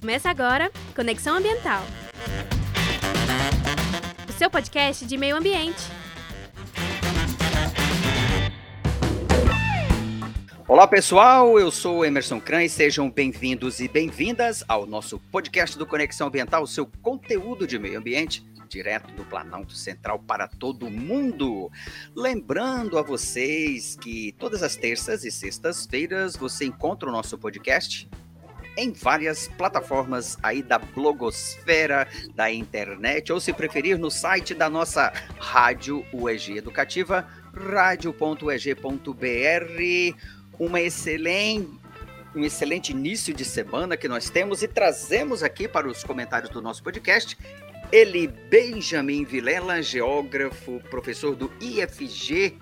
Começa agora Conexão Ambiental. O seu podcast de meio ambiente. Olá pessoal, eu sou Emerson Kran e sejam bem-vindos e bem-vindas ao nosso podcast do Conexão Ambiental, seu conteúdo de meio ambiente direto do Planalto Central para todo mundo. Lembrando a vocês que todas as terças e sextas-feiras você encontra o nosso podcast em várias plataformas aí da blogosfera da internet, ou se preferir, no site da nossa rádio UEG Educativa, radio.eg.br. Uma excelente um excelente início de semana que nós temos e trazemos aqui para os comentários do nosso podcast ele, Benjamin Vilela, geógrafo, professor do IFG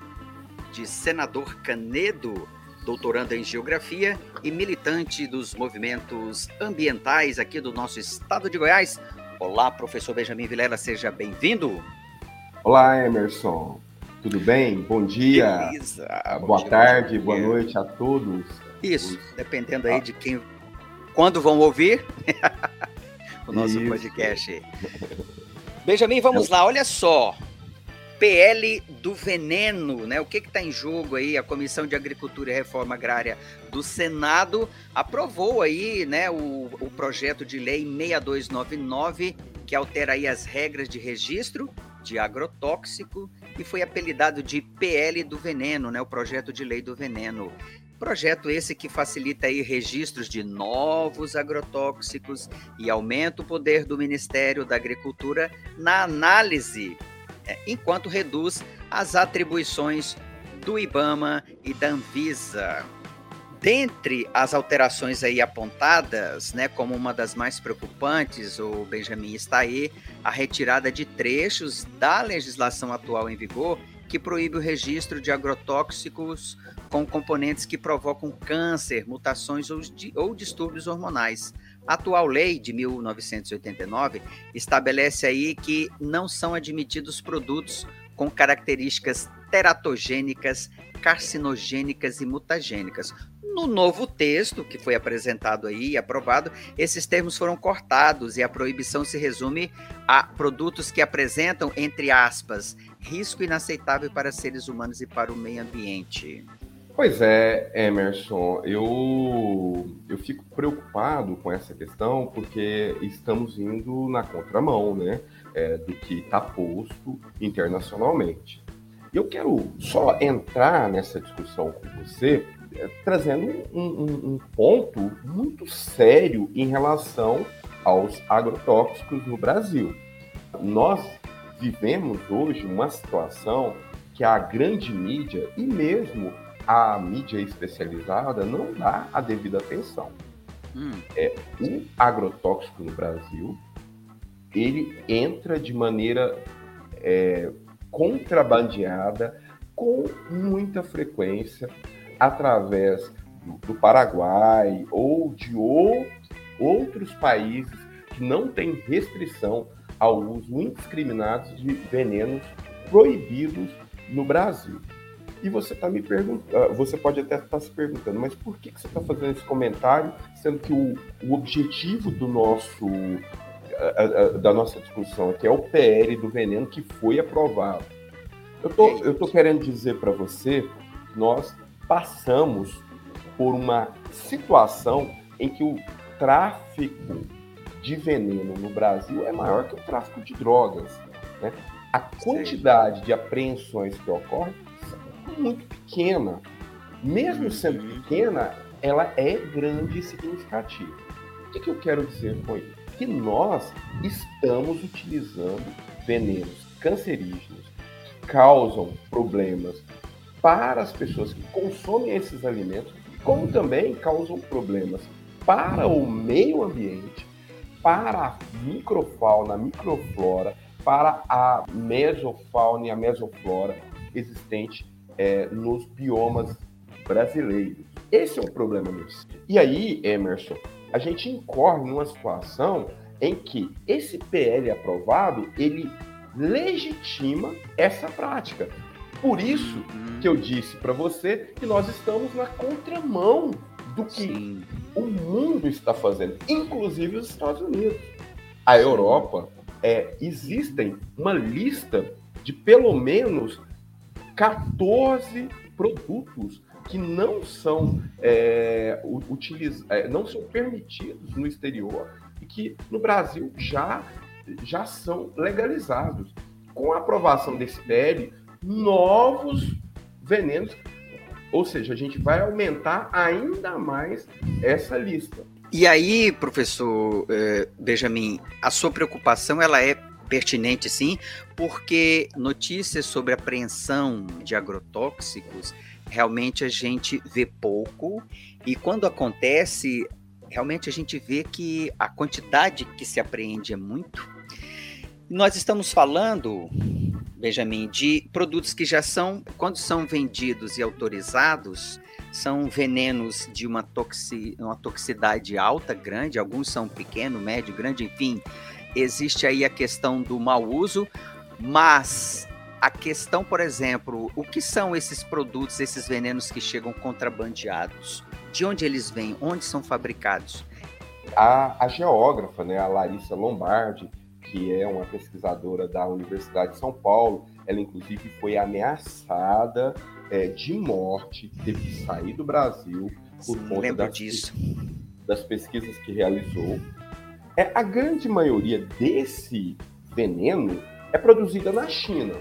de Senador Canedo, doutorando em geografia e militante dos movimentos ambientais aqui do nosso estado de Goiás. Olá, professor Benjamin Vilela, seja bem-vindo. Olá, Emerson. Tudo bem? Bom dia. Beleza. Boa dia, tarde, boa noite a todos. Isso, dependendo aí de quem, quando vão ouvir. o nosso Isso. podcast. Benjamin, vamos lá, olha só. PL do veneno, né? O que está em jogo aí? A Comissão de Agricultura e Reforma Agrária do Senado aprovou aí, né, o, o projeto de lei 6299 que altera aí as regras de registro de agrotóxico e foi apelidado de PL do veneno, né? O projeto de lei do veneno. Projeto esse que facilita aí registros de novos agrotóxicos e aumenta o poder do Ministério da Agricultura na análise, é, enquanto reduz as atribuições do IBAMA e da Anvisa. Dentre as alterações aí apontadas, né, como uma das mais preocupantes, o Benjamin está aí, a retirada de trechos da legislação atual em vigor que proíbe o registro de agrotóxicos com componentes que provocam câncer, mutações ou, ou distúrbios hormonais. A atual lei de 1989 estabelece aí que não são admitidos produtos com características teratogênicas, carcinogênicas e mutagênicas. No novo texto que foi apresentado aí e aprovado, esses termos foram cortados e a proibição se resume a produtos que apresentam, entre aspas, risco inaceitável para seres humanos e para o meio ambiente. Pois é, Emerson, eu, eu fico preocupado com essa questão porque estamos indo na contramão né, é, do que está posto internacionalmente. Eu quero só entrar nessa discussão com você é, trazendo um, um, um ponto muito sério em relação aos agrotóxicos no Brasil. Nós vivemos hoje uma situação que a grande mídia e mesmo a mídia especializada não dá a devida atenção. Hum. É, o agrotóxico no Brasil, ele entra de maneira é, contrabandeada com muita frequência através do, do Paraguai ou de ou, outros países que não têm restrição ao uso indiscriminado de venenos proibidos no Brasil. E você está me perguntando, ah, você pode até estar tá se perguntando, mas por que, que você está fazendo esse comentário, sendo que o, o objetivo do nosso da nossa discussão aqui é o PL do veneno que foi aprovado. Eu tô, eu tô querendo dizer para você que nós passamos por uma situação em que o tráfico de veneno no Brasil é maior que o tráfico de drogas. Né? A quantidade de apreensões que ocorrem muito pequena. Mesmo sendo uhum. pequena, ela é grande e significativa. O que, que eu quero dizer com isso? Que nós estamos utilizando venenos cancerígenos que causam problemas para as pessoas que consomem esses alimentos, como também causam problemas para o meio ambiente, para a microfauna, a microflora, para a mesofauna e a mesoflora existente é, nos biomas brasileiros. Esse é o problema nisso. E aí, Emerson, a gente incorre numa situação em que esse PL aprovado, ele legitima essa prática. Por isso que eu disse para você que nós estamos na contramão do que Sim. o mundo está fazendo, inclusive os Estados Unidos. A Europa, é, existem uma lista de pelo menos 14 produtos que não são é, utiliz... É, não são permitidos no exterior e que no Brasil já, já são legalizados. Com a aprovação desse PL, novos venenos, ou seja, a gente vai aumentar ainda mais essa lista. E aí, professor eh, Benjamin, a sua preocupação ela é pertinente sim, porque notícias sobre apreensão de agrotóxicos realmente a gente vê pouco e quando acontece, realmente a gente vê que a quantidade que se apreende é muito. Nós estamos falando, Benjamin, de produtos que já são, quando são vendidos e autorizados, são venenos de uma, toxi, uma toxicidade alta, grande, alguns são pequeno, médio, grande, enfim. Existe aí a questão do mau uso, mas a questão, por exemplo, o que são esses produtos, esses venenos que chegam contrabandeados? De onde eles vêm? Onde são fabricados? A, a geógrafa, né, a Larissa Lombardi, que é uma pesquisadora da Universidade de São Paulo, ela inclusive foi ameaçada é, de morte, teve que sair do Brasil por Sim, conta das, disso. das pesquisas que realizou. É, a grande maioria desse veneno é produzida na China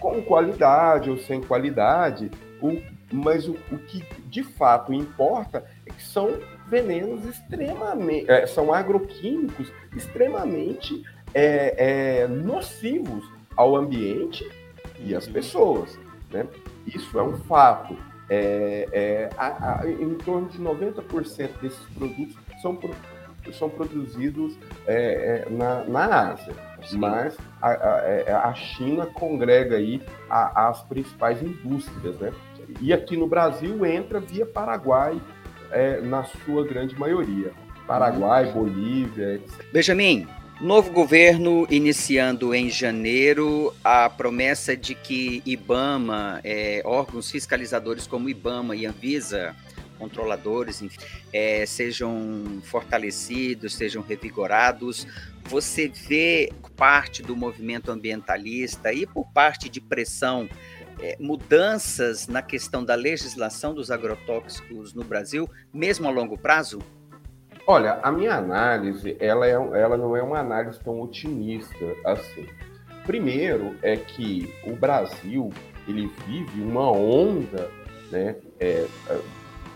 com qualidade ou sem qualidade, o, mas o, o que de fato importa é que são venenos extremamente, é, são agroquímicos extremamente é, é, nocivos ao ambiente e às pessoas. Né? Isso é um fato. É, é, a, a, em torno de 90% desses produtos são, são produzidos é, é, na, na Ásia. Sim. mas a, a, é, a, China congrega aí a, as principais indústrias, né? E aqui no Brasil entra via Paraguai, é, na sua grande maioria. Paraguai, Bolívia, etc. Benjamin, novo governo iniciando em janeiro a promessa de que IBAMA, é, órgãos fiscalizadores como IBAMA e Anvisa, controladores, enfim, é, sejam fortalecidos, sejam revigorados. Você vê parte do movimento ambientalista e por parte de pressão é, mudanças na questão da legislação dos agrotóxicos no Brasil, mesmo a longo prazo? Olha, a minha análise, ela, é, ela não é uma análise tão otimista assim. Primeiro é que o Brasil ele vive uma onda né, é,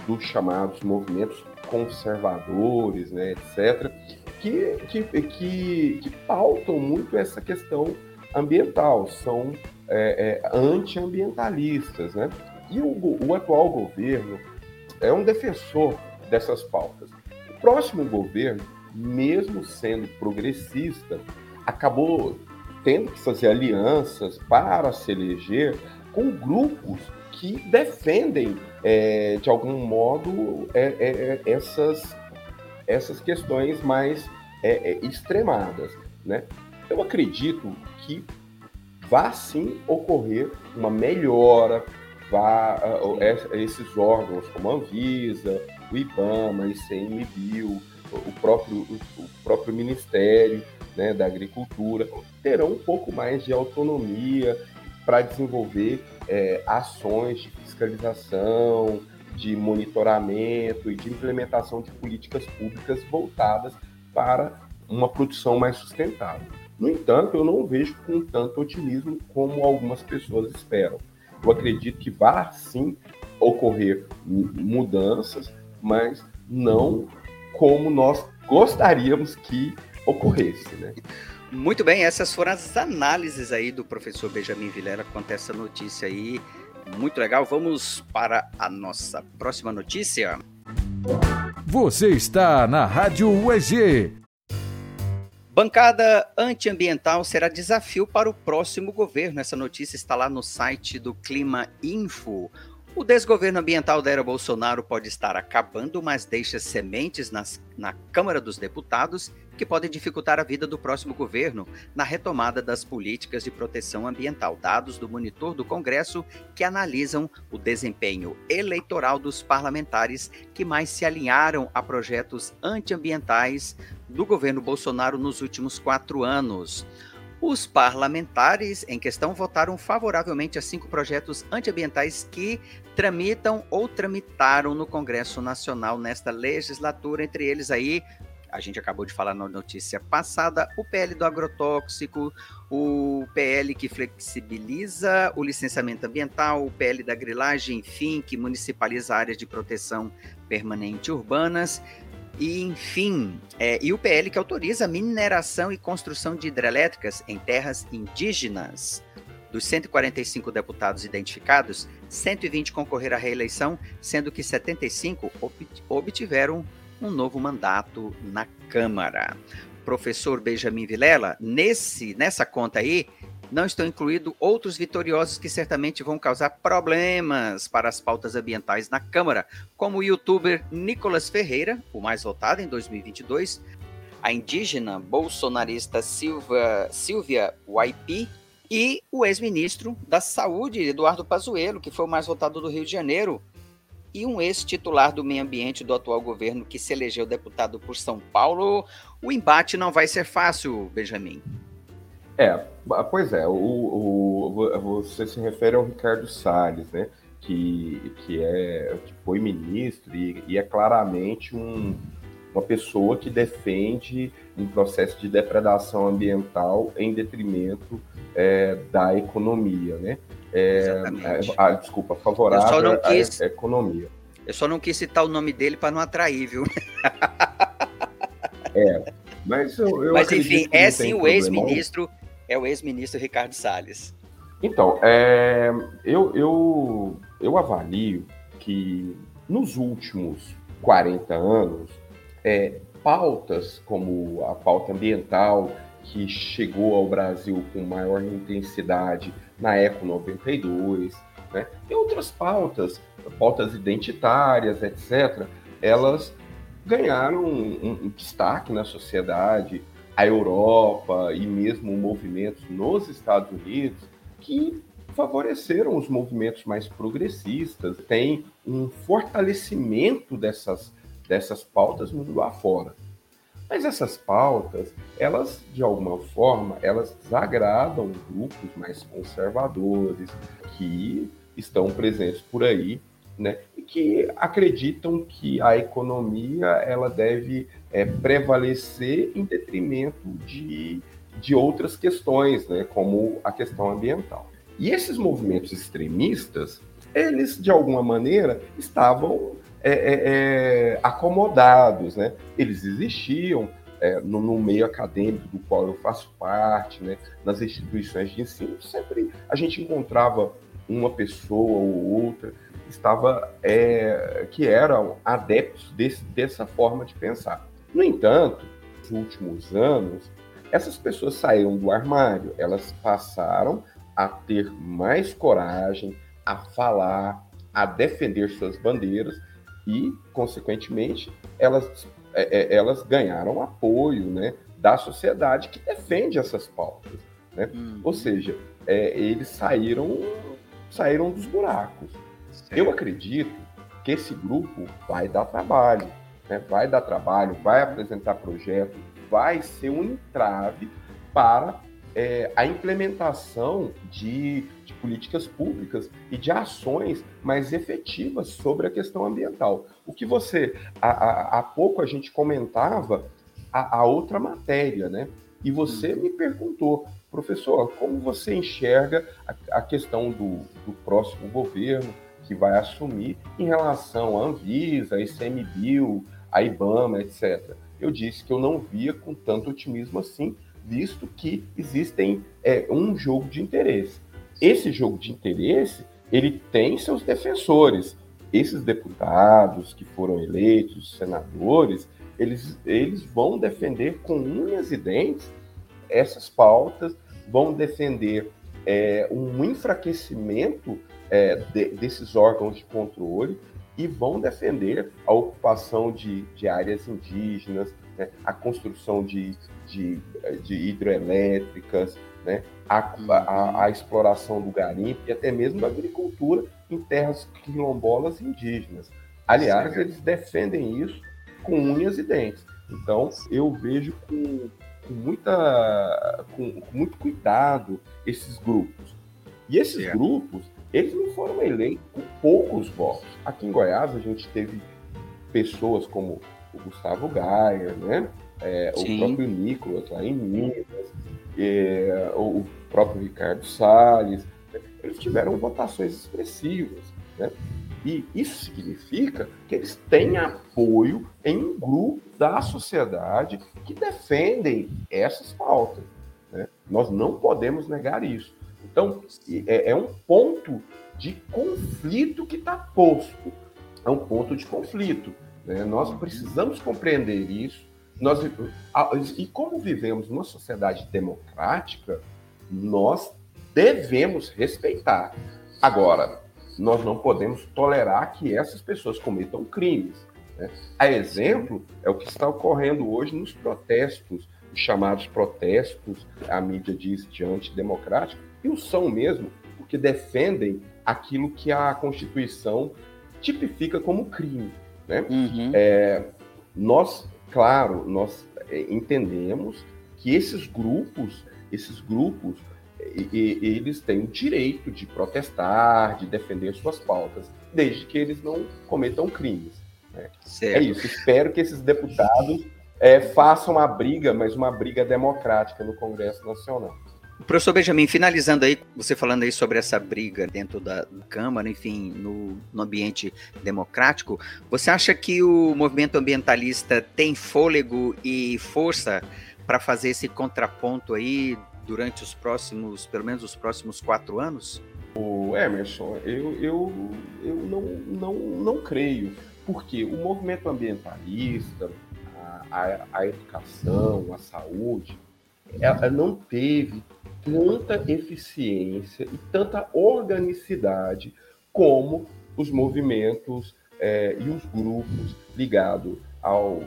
dos chamados movimentos conservadores, né, etc., que, que, que, que, pautam muito essa questão ambiental, são é, é, antiambientalistas. Né? E o, o atual governo é um defensor dessas pautas. O próximo governo, mesmo sendo progressista, acabou tendo que fazer alianças para se eleger com grupos que defendem, é, de algum modo, é, é, é essas, essas questões mais é, é, extremadas. Né? Eu acredito que vá sim ocorrer uma melhora, vá, esses órgãos como a Anvisa, o IBAMA, o ICMBio, o próprio, o próprio Ministério né, da Agricultura, terão um pouco mais de autonomia para desenvolver é, ações de fiscalização, de monitoramento e de implementação de políticas públicas voltadas para uma produção mais sustentável. No entanto, eu não vejo com tanto otimismo como algumas pessoas esperam. Eu acredito que vai sim ocorrer mudanças, mas não como nós gostaríamos que ocorresse, né? Muito bem, essas foram as análises aí do professor Benjamin Vilera quanto a essa notícia aí. Muito legal. Vamos para a nossa próxima notícia. Você está na Rádio UEG. Bancada antiambiental será desafio para o próximo governo. Essa notícia está lá no site do Clima Info. O desgoverno ambiental da era Bolsonaro pode estar acabando, mas deixa sementes nas, na Câmara dos Deputados que podem dificultar a vida do próximo governo na retomada das políticas de proteção ambiental. Dados do monitor do Congresso que analisam o desempenho eleitoral dos parlamentares que mais se alinharam a projetos antiambientais do governo Bolsonaro nos últimos quatro anos. Os parlamentares em questão votaram favoravelmente a cinco projetos antiambientais que tramitam ou tramitaram no Congresso Nacional nesta legislatura, entre eles aí a gente acabou de falar na notícia passada, o PL do agrotóxico, o PL que flexibiliza o licenciamento ambiental, o PL da grilagem, enfim, que municipaliza áreas de proteção permanente urbanas, e enfim, é, e o PL que autoriza mineração e construção de hidrelétricas em terras indígenas. Dos 145 deputados identificados, 120 concorreram à reeleição, sendo que 75 obtiveram um novo mandato na Câmara. Professor Benjamin Vilela, nesse, nessa conta aí, não estão incluídos outros vitoriosos que certamente vão causar problemas para as pautas ambientais na Câmara, como o youtuber Nicolas Ferreira, o mais votado em 2022, a indígena bolsonarista Silva, Silvia Waipi e o ex-ministro da Saúde, Eduardo Pazuello, que foi o mais votado do Rio de Janeiro, e um ex-titular do meio ambiente do atual governo que se elegeu deputado por São Paulo. O embate não vai ser fácil, Benjamin. É, pois é, o, o, você se refere ao Ricardo Salles, né? Que, que, é, que foi ministro e, e é claramente um, uma pessoa que defende um processo de depredação ambiental em detrimento é, da economia, né? É, ah, desculpa, favorável quis, à economia. Eu só não quis citar o nome dele para não atrair, viu? é, mas eu, eu Mas enfim, é sim o ex-ministro, é o ex-ministro Ricardo Salles. Então, é, eu, eu, eu avalio que nos últimos 40 anos, é, pautas como a pauta ambiental, que chegou ao Brasil com maior intensidade na Eco 92, né? e outras pautas, pautas identitárias, etc., elas ganharam um, um destaque na sociedade, a Europa e mesmo movimentos nos Estados Unidos que favoreceram os movimentos mais progressistas, tem um fortalecimento dessas, dessas pautas mundo afora. Mas essas pautas, elas, de alguma forma, elas desagradam grupos mais conservadores que estão presentes por aí, né? E que acreditam que a economia ela deve é, prevalecer em detrimento de, de outras questões, né? Como a questão ambiental. E esses movimentos extremistas, eles, de alguma maneira, estavam é, é, é, acomodados, né? Eles existiam é, no, no, meio acadêmico do qual eu faço parte, né? Nas instituições de ensino, sempre a gente encontrava uma pessoa ou outra estava é, que eram adeptos desse, dessa forma de pensar. No entanto, nos últimos anos, essas pessoas saíram do armário, elas passaram a ter mais coragem, a falar, a defender suas bandeiras e, consequentemente, elas, é, é, elas ganharam apoio né, da sociedade que defende essas pautas. Né? Uhum. Ou seja, é, eles saíram, saíram dos buracos. Certo. Eu acredito que esse grupo vai dar trabalho, né? vai dar trabalho, vai apresentar projeto, vai ser um entrave para é, a implementação de, de, políticas públicas e de ações mais efetivas sobre a questão ambiental. O que você, há, há pouco a gente comentava a, a, outra matéria, né? E você uhum. me perguntou, professor, como você enxerga a, a questão do, do próximo governo que vai assumir em relação à Anvisa, ICMBio, a IBAMA, etc. Eu disse que eu não via com tanto otimismo assim, visto que existem é, um jogo de interesse. Esse jogo de interesse ele tem seus defensores. Esses deputados que foram eleitos, senadores, eles, eles vão defender com unhas e dentes essas pautas, vão defender é, um enfraquecimento é, de, desses órgãos de controle e vão defender a ocupação de, de áreas indígenas, né, a construção de, de, de hidroelétricas, né, a, a, a, exploração do garimpo e até mesmo da agricultura em terras quilombolas indígenas. Aliás, eles defendem isso com unhas e dentes. Então, eu vejo com, com muita, com, com, muito cuidado esses grupos. E esses grupos, eles não foram eleitos com poucos votos. Aqui em Goiás, a gente teve pessoas como o Gustavo Gaia, né? É, o próprio Nicolas lá em Minas, é, o próprio Ricardo Salles, eles tiveram votações expressivas. Né? E isso significa que eles têm apoio em um grupo da sociedade que defendem essas pautas. Né? Nós não podemos negar isso. Então, é, é um ponto de conflito que está posto. É um ponto de conflito. Né? Nós precisamos compreender isso. Nós, e como vivemos numa sociedade democrática, nós devemos respeitar. Agora, nós não podemos tolerar que essas pessoas cometam crimes. Né? A exemplo é o que está ocorrendo hoje nos protestos, os chamados protestos, a mídia diz de antidemocrático, e o são mesmo, porque defendem aquilo que a Constituição tipifica como crime. Né? Uhum. É, nós, claro, nós é, entendemos que esses grupos, esses grupos eles têm o direito de protestar, de defender suas pautas, desde que eles não cometam crimes. Né? É isso. Espero que esses deputados é, façam a briga, mas uma briga democrática no Congresso Nacional. Professor Benjamin, finalizando aí, você falando aí sobre essa briga dentro da Câmara, enfim, no, no, ambiente democrático, você acha que o movimento ambientalista tem fôlego e força para fazer esse contraponto aí durante os próximos, pelo menos os próximos quatro anos? O Emerson, eu, eu, eu não, não, não creio, porque o movimento ambientalista, a, a, a educação, a saúde, ela não teve tanta eficiência e tanta organicidade como os movimentos é, e os grupos ligados ao,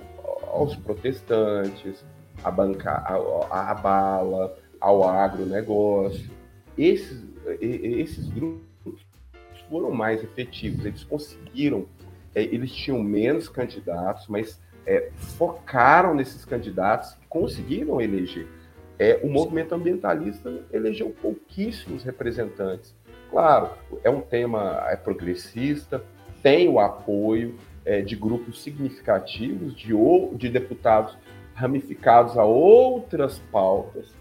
aos protestantes, a bala, ao agronegócio. Esses, esses grupos foram mais efetivos, eles conseguiram, é, eles tinham menos candidatos, mas é, focaram nesses candidatos e conseguiram eleger. É, o movimento ambientalista elegeu pouquíssimos representantes. Claro, é um tema é progressista, tem o apoio é, de grupos significativos, de, de deputados ramificados a outras pautas,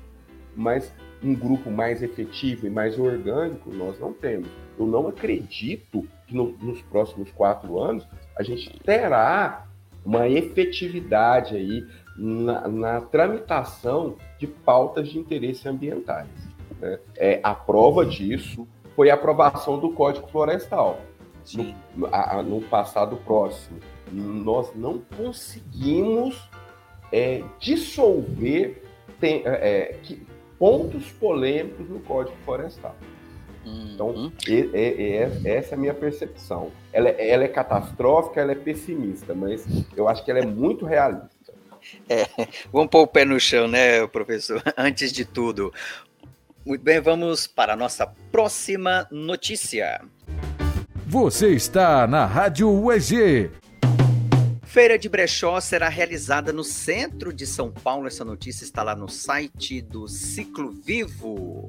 mas um grupo mais efetivo e mais orgânico nós não temos. Eu não acredito que no, nos próximos quatro anos a gente terá uma efetividade aí na, na tramitação de pautas de interesse ambientais. Né? É, a prova disso foi a aprovação do Código Florestal no, a, no, passado próximo. Nós não conseguimos é, dissolver tem, é, que, pontos polêmicos no Código Florestal. Então, uhum. essa é a minha percepção. Ela, é, ela, é catastrófica, ela é pessimista, mas eu acho que ela é muito realista. É, vamos pôr o pé no chão, né, professor? Antes de tudo. Muito bem, vamos para a nossa próxima notícia. Você está na Rádio UEG. Feira de Brechó será realizada no centro de São Paulo. Essa notícia está lá no site do Ciclo Vivo.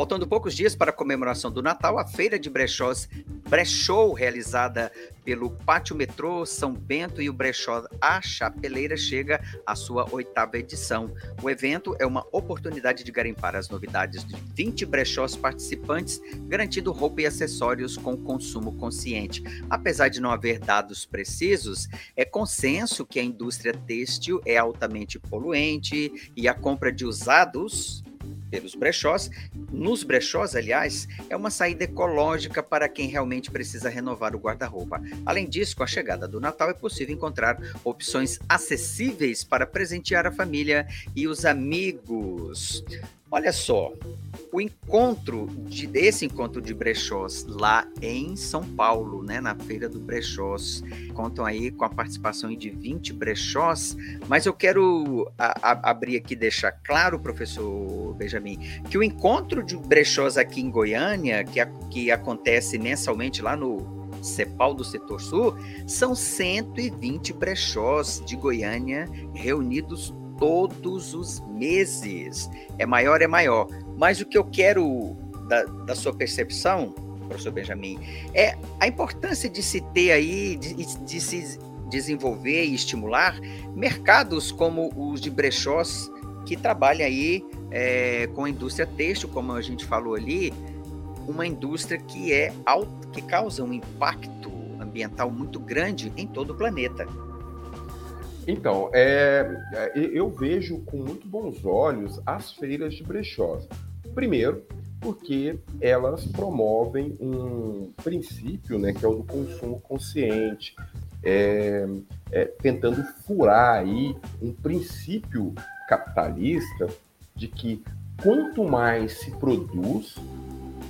Faltando poucos dias para a comemoração do Natal, a Feira de Brechós Brechou, realizada pelo Pátio Metrô São Bento e o Brechó A Chapeleira, chega à sua oitava edição. O evento é uma oportunidade de garimpar as novidades de 20 brechós participantes, garantindo roupa e acessórios com consumo consciente. Apesar de não haver dados precisos, é consenso que a indústria têxtil é altamente poluente e a compra de usados pelos brechós. Nos brechós, aliás, é uma saída ecológica para quem realmente precisa renovar o guarda-roupa. Além disso, com a chegada do Natal é possível encontrar opções acessíveis para presentear a família e os amigos. Olha só, o encontro de encontro de brechós lá em São Paulo, né, na feira do brechós. Contam aí com a participação de 20 brechós, mas eu quero a, a, abrir aqui deixar claro, professor Benjamin, que o encontro de brechós aqui em Goiânia, que, a, que acontece mensalmente lá no CEPAL do Setor Sul, são 120 brechós de Goiânia reunidos todos os meses. É maior, é maior. Mas o que eu quero da, da sua percepção, professor Benjamin, é a importância de se ter aí, de, de se desenvolver e estimular mercados como os de brechós que trabalham aí é, com a indústria têxtil, como a gente falou ali, uma indústria que é que causa um impacto ambiental muito grande em todo o planeta. Então, é, é eu vejo com muito bons olhos as feiras de brechós. Primeiro, porque elas promovem um princípio, né, que é o do consumo consciente, é, é, tentando furar aí um princípio capitalista de que quanto mais se produz,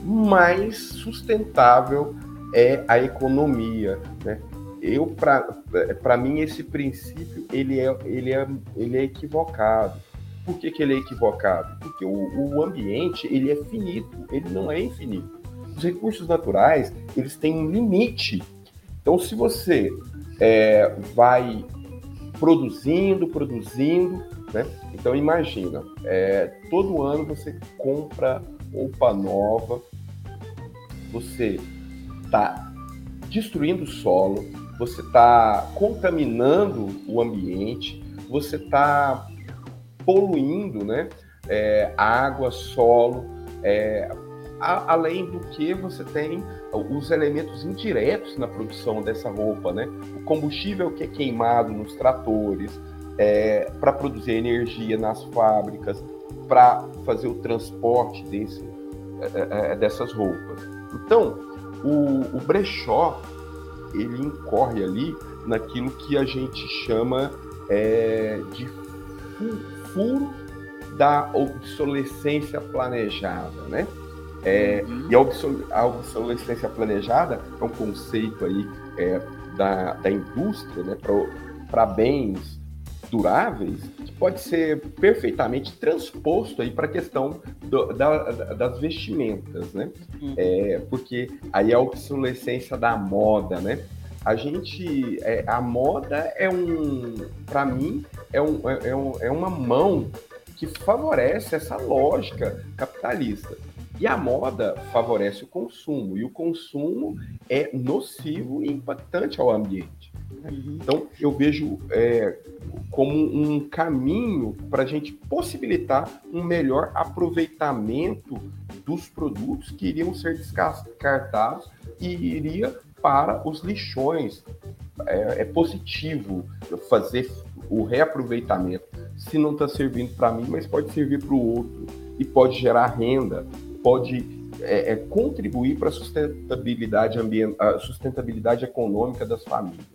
mais sustentável é a economia, né? Eu para mim esse princípio ele é, ele é, ele é equivocado. Por que, que ele é equivocado? Porque o, o ambiente ele é finito, ele não é infinito. Os recursos naturais eles têm um limite. Então se você é, vai produzindo, produzindo, né? Então imagina, é, todo ano você compra roupa nova, você está destruindo o solo, você está contaminando o ambiente, você está poluindo né, é, água, solo, é, a, além do que você tem os elementos indiretos na produção dessa roupa, né? O combustível que é queimado nos tratores, é, para produzir energia nas fábricas, para fazer o transporte desse, é, é, dessas roupas. Então, o, o brechó ele incorre ali naquilo que a gente chama é, de furo da obsolescência planejada, né? É, uhum. E a, obsol a, obsolescência planejada é um conceito aí é, da, da indústria né, para bens duráveis que pode ser perfeitamente transposto aí para a questão do, da, das vestimentas, né? Uhum. É, porque aí é a obsolescência da moda, né? A gente, é, a moda é um, para mim, é, um, é, é, um, é uma mão que favorece essa lógica capitalista. E a moda favorece o consumo, e o consumo é nocivo e impactante ao ambiente. Uhum. Então, eu vejo é, como um caminho para a gente possibilitar um melhor aproveitamento dos produtos que iriam ser descartados e iria para os lixões. É, é positivo fazer o reaproveitamento. Se não está servindo para mim, mas pode servir para o outro e pode gerar renda, pode é, é, contribuir para a sustentabilidade, sustentabilidade econômica das famílias.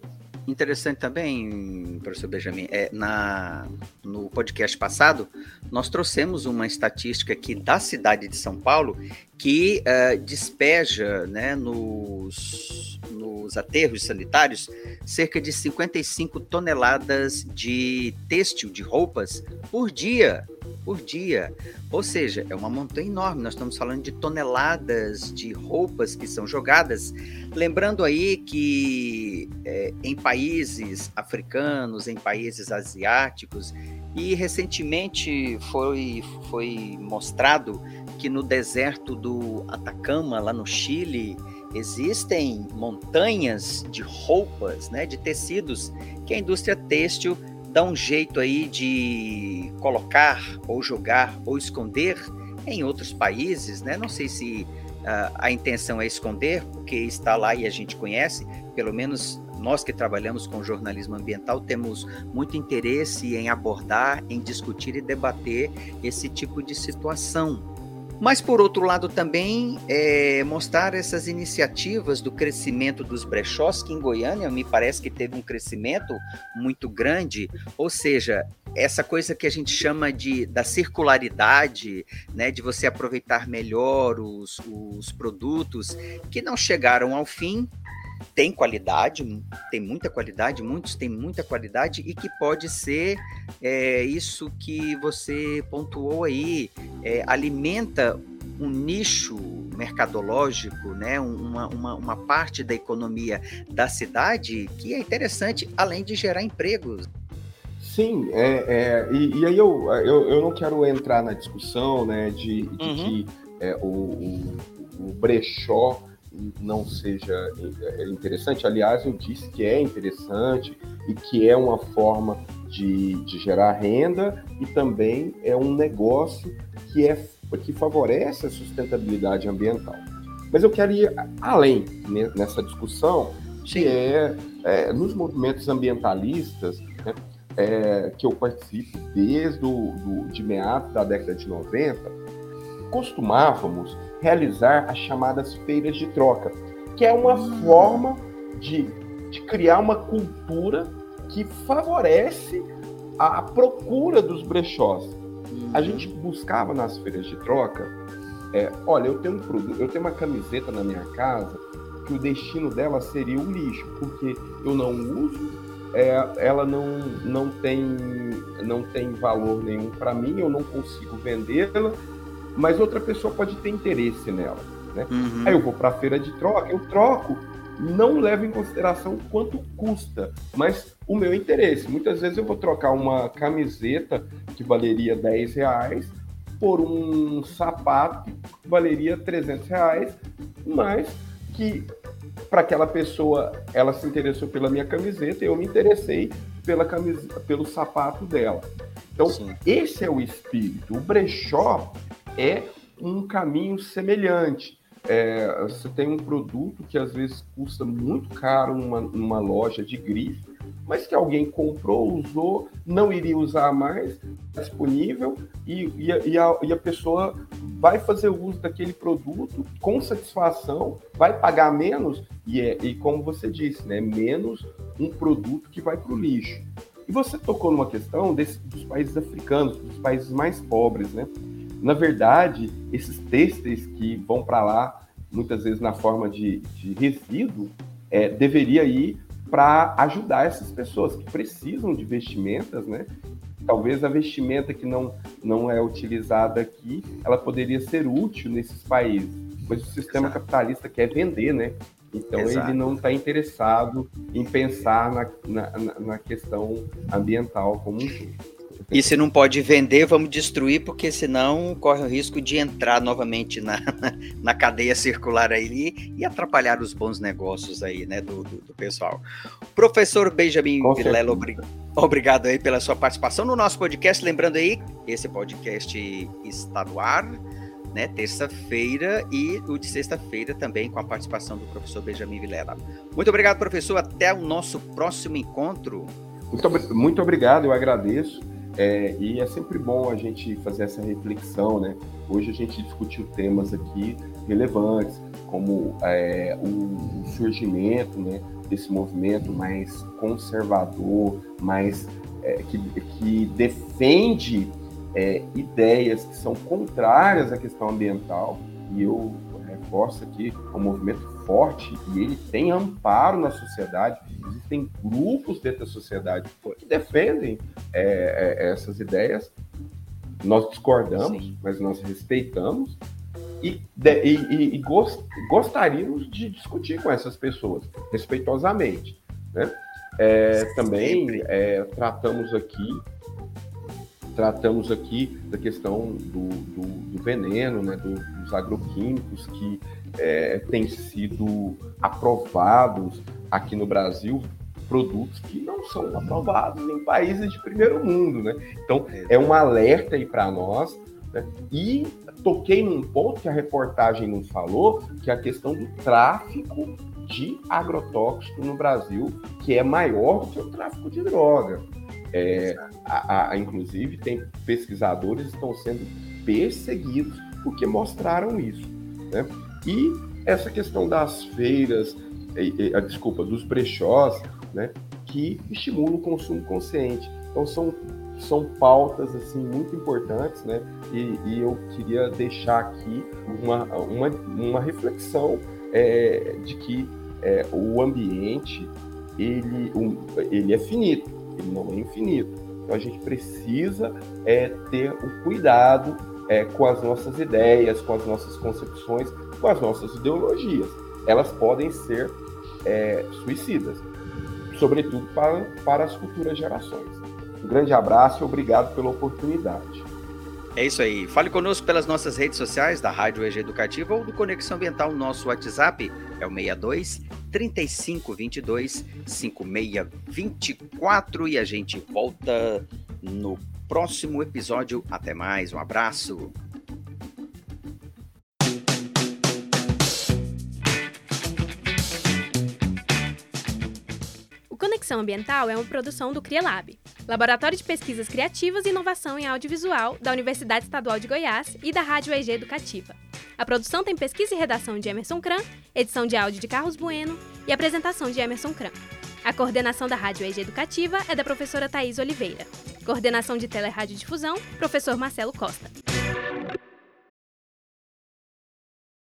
Interessante também, professor Benjamin, é, na, no podcast passado, nós trouxemos uma estatística aqui da cidade de São Paulo que uh, despeja né, nos, nos aterros sanitários cerca de 55 toneladas de têxtil, de roupas, por dia por dia. Ou seja, é uma montanha enorme. Nós estamos falando de toneladas de roupas que são jogadas. Lembrando aí que é, em países africanos, em países asiáticos, e recentemente foi, foi mostrado que no deserto do Atacama, lá no Chile, existem montanhas de roupas, né, de tecidos que a indústria têxtil dá um jeito aí de colocar ou jogar ou esconder em outros países, né? Não sei se uh, a intenção é esconder, porque está lá e a gente conhece, pelo menos nós que trabalhamos com jornalismo ambiental temos muito interesse em abordar, em discutir e debater esse tipo de situação. Mas, por outro lado, também é, mostrar essas iniciativas do crescimento dos brechós, que em Goiânia me parece que teve um crescimento muito grande, ou seja, essa coisa que a gente chama de da circularidade, né, de você aproveitar melhor os, os produtos que não chegaram ao fim, tem qualidade, tem muita qualidade, muitos têm muita qualidade e que pode ser é, isso que você pontuou aí, é, alimenta um nicho mercadológico, né, uma, uma, uma parte da economia da cidade que é interessante, além de gerar empregos. Sim, é, é e, e, aí eu, eu, eu, não quero entrar na discussão né, de, de uhum. que é, o, o, o brechó não seja é, interessante. Aliás, eu disse que é interessante e que é uma forma de, de gerar renda e também é um negócio que, é, que favorece a sustentabilidade ambiental. Mas eu quero ir além nessa discussão, que é, é, nos movimentos ambientalistas, né, é, que eu participo desde o, do, de meados da década de 90, costumávamos realizar as chamadas feiras de troca, que é uma forma de, de criar uma cultura que favorece a procura dos brechós. A gente buscava nas feiras de troca, é, olha, eu tenho um produto, eu tenho uma camiseta na minha casa que o destino dela seria o lixo, porque eu não uso, é, ela não, não, tem, não tem valor nenhum para mim, eu não consigo vendê-la, mas outra pessoa pode ter interesse nela. Né? Uhum. Aí eu vou para a feira de troca, eu troco, não levo em consideração quanto custa, mas o meu interesse. Muitas vezes eu vou trocar uma camiseta que valeria 10 reais por um sapato que valeria 300 reais, mas que para aquela pessoa ela se interessou pela minha camiseta e eu me interessei pela camiseta, pelo sapato dela. Então, Sim. esse é o espírito. O brechó é um caminho semelhante. É, você tem um produto que às vezes custa muito caro numa, numa loja de grife, mas que alguém comprou, usou, não iria usar mais, tá disponível, e, e, a, e, a, e, a, pessoa vai fazer uso daquele produto com satisfação, vai pagar menos, e, é, e como você disse, né, menos um produto que vai para o lixo. E você tocou numa questão desse, dos países africanos, dos países mais pobres, né? Na verdade, esses têxteis que vão para lá, muitas vezes na forma de, de resíduo, é, deveria ir para ajudar essas pessoas que precisam de vestimentas, né? Talvez a vestimenta que não, não é utilizada aqui, ela poderia ser útil nesses países, pois o sistema Exato. capitalista quer vender, né? Então Exato. ele não está interessado em pensar na, na, na questão ambiental como um todo. E se não pode vender, vamos destruir, porque senão corre o risco de entrar novamente na, na cadeia circular aí e atrapalhar os bons negócios aí, né, do, do, do pessoal. Professor Benjamin Vilela, obri, obrigado aí pela sua participação no nosso podcast. Lembrando aí, esse podcast está no ar, né, terça-feira e o de sexta-feira também com a participação do professor Benjamin Vilela. Muito obrigado, professor. Até o nosso próximo encontro. Muito, muito obrigado, eu agradeço. É, e é sempre bom a gente fazer essa reflexão, né? Hoje a gente discutiu temas aqui relevantes, como é, o, o, surgimento né, desse movimento mais conservador, mais é, que, que defende é, ideias que são contrárias à questão ambiental. E eu reforço aqui, é um movimento forte e ele tem amparo na sociedade. Existem grupos dentro da sociedade que defendem é, é, essas ideias. Nós discordamos, Sim. mas nós respeitamos e, de, e, e gost, gostaríamos de discutir com essas pessoas respeitosamente. Né? É, também é, tratamos aqui tratamos aqui da questão do, do, do veneno, né, do, dos agroquímicos que é, têm sido aprovados aqui no Brasil, produtos que não são aprovados em países de primeiro mundo, né? Então é um alerta aí para nós. Né? E toquei num ponto que a reportagem não falou, que é a questão do tráfico de agrotóxico no Brasil, que é maior do que o tráfico de droga. É, a, a, inclusive, tem pesquisadores estão sendo perseguidos porque mostraram isso. Né? E essa questão das feiras, a desculpa, dos brechós, né, que estimulam o consumo consciente. Então são, são pautas assim muito importantes, né? E, e eu queria deixar aqui uma, uma, uma reflexão é, de que é, o ambiente ele, um, ele é finito, ele não é infinito. Então a gente precisa é, ter o cuidado é, com as nossas ideias, com as nossas concepções, com as nossas ideologias. Elas podem ser é, suicidas, sobretudo para, para as futuras gerações. Um grande abraço e obrigado pela oportunidade. É isso aí. Fale conosco pelas nossas redes sociais da Rádio EG Educativa ou do Conexão Ambiental. Nosso WhatsApp é o 62 3522 5624 e a gente volta no próximo episódio. Até mais, um abraço. O Conexão Ambiental é uma produção do CRIALAB, Laboratório de Pesquisas Criativas e Inovação em Audiovisual da Universidade Estadual de Goiás e da Rádio EG Educativa. A produção tem pesquisa e redação de Emerson Kran, edição de áudio de Carlos Bueno e apresentação de Emerson Kran. A coordenação da Rádio EG Educativa é da professora Thais Oliveira. Coordenação de Telerádio Difusão, professor Marcelo Costa.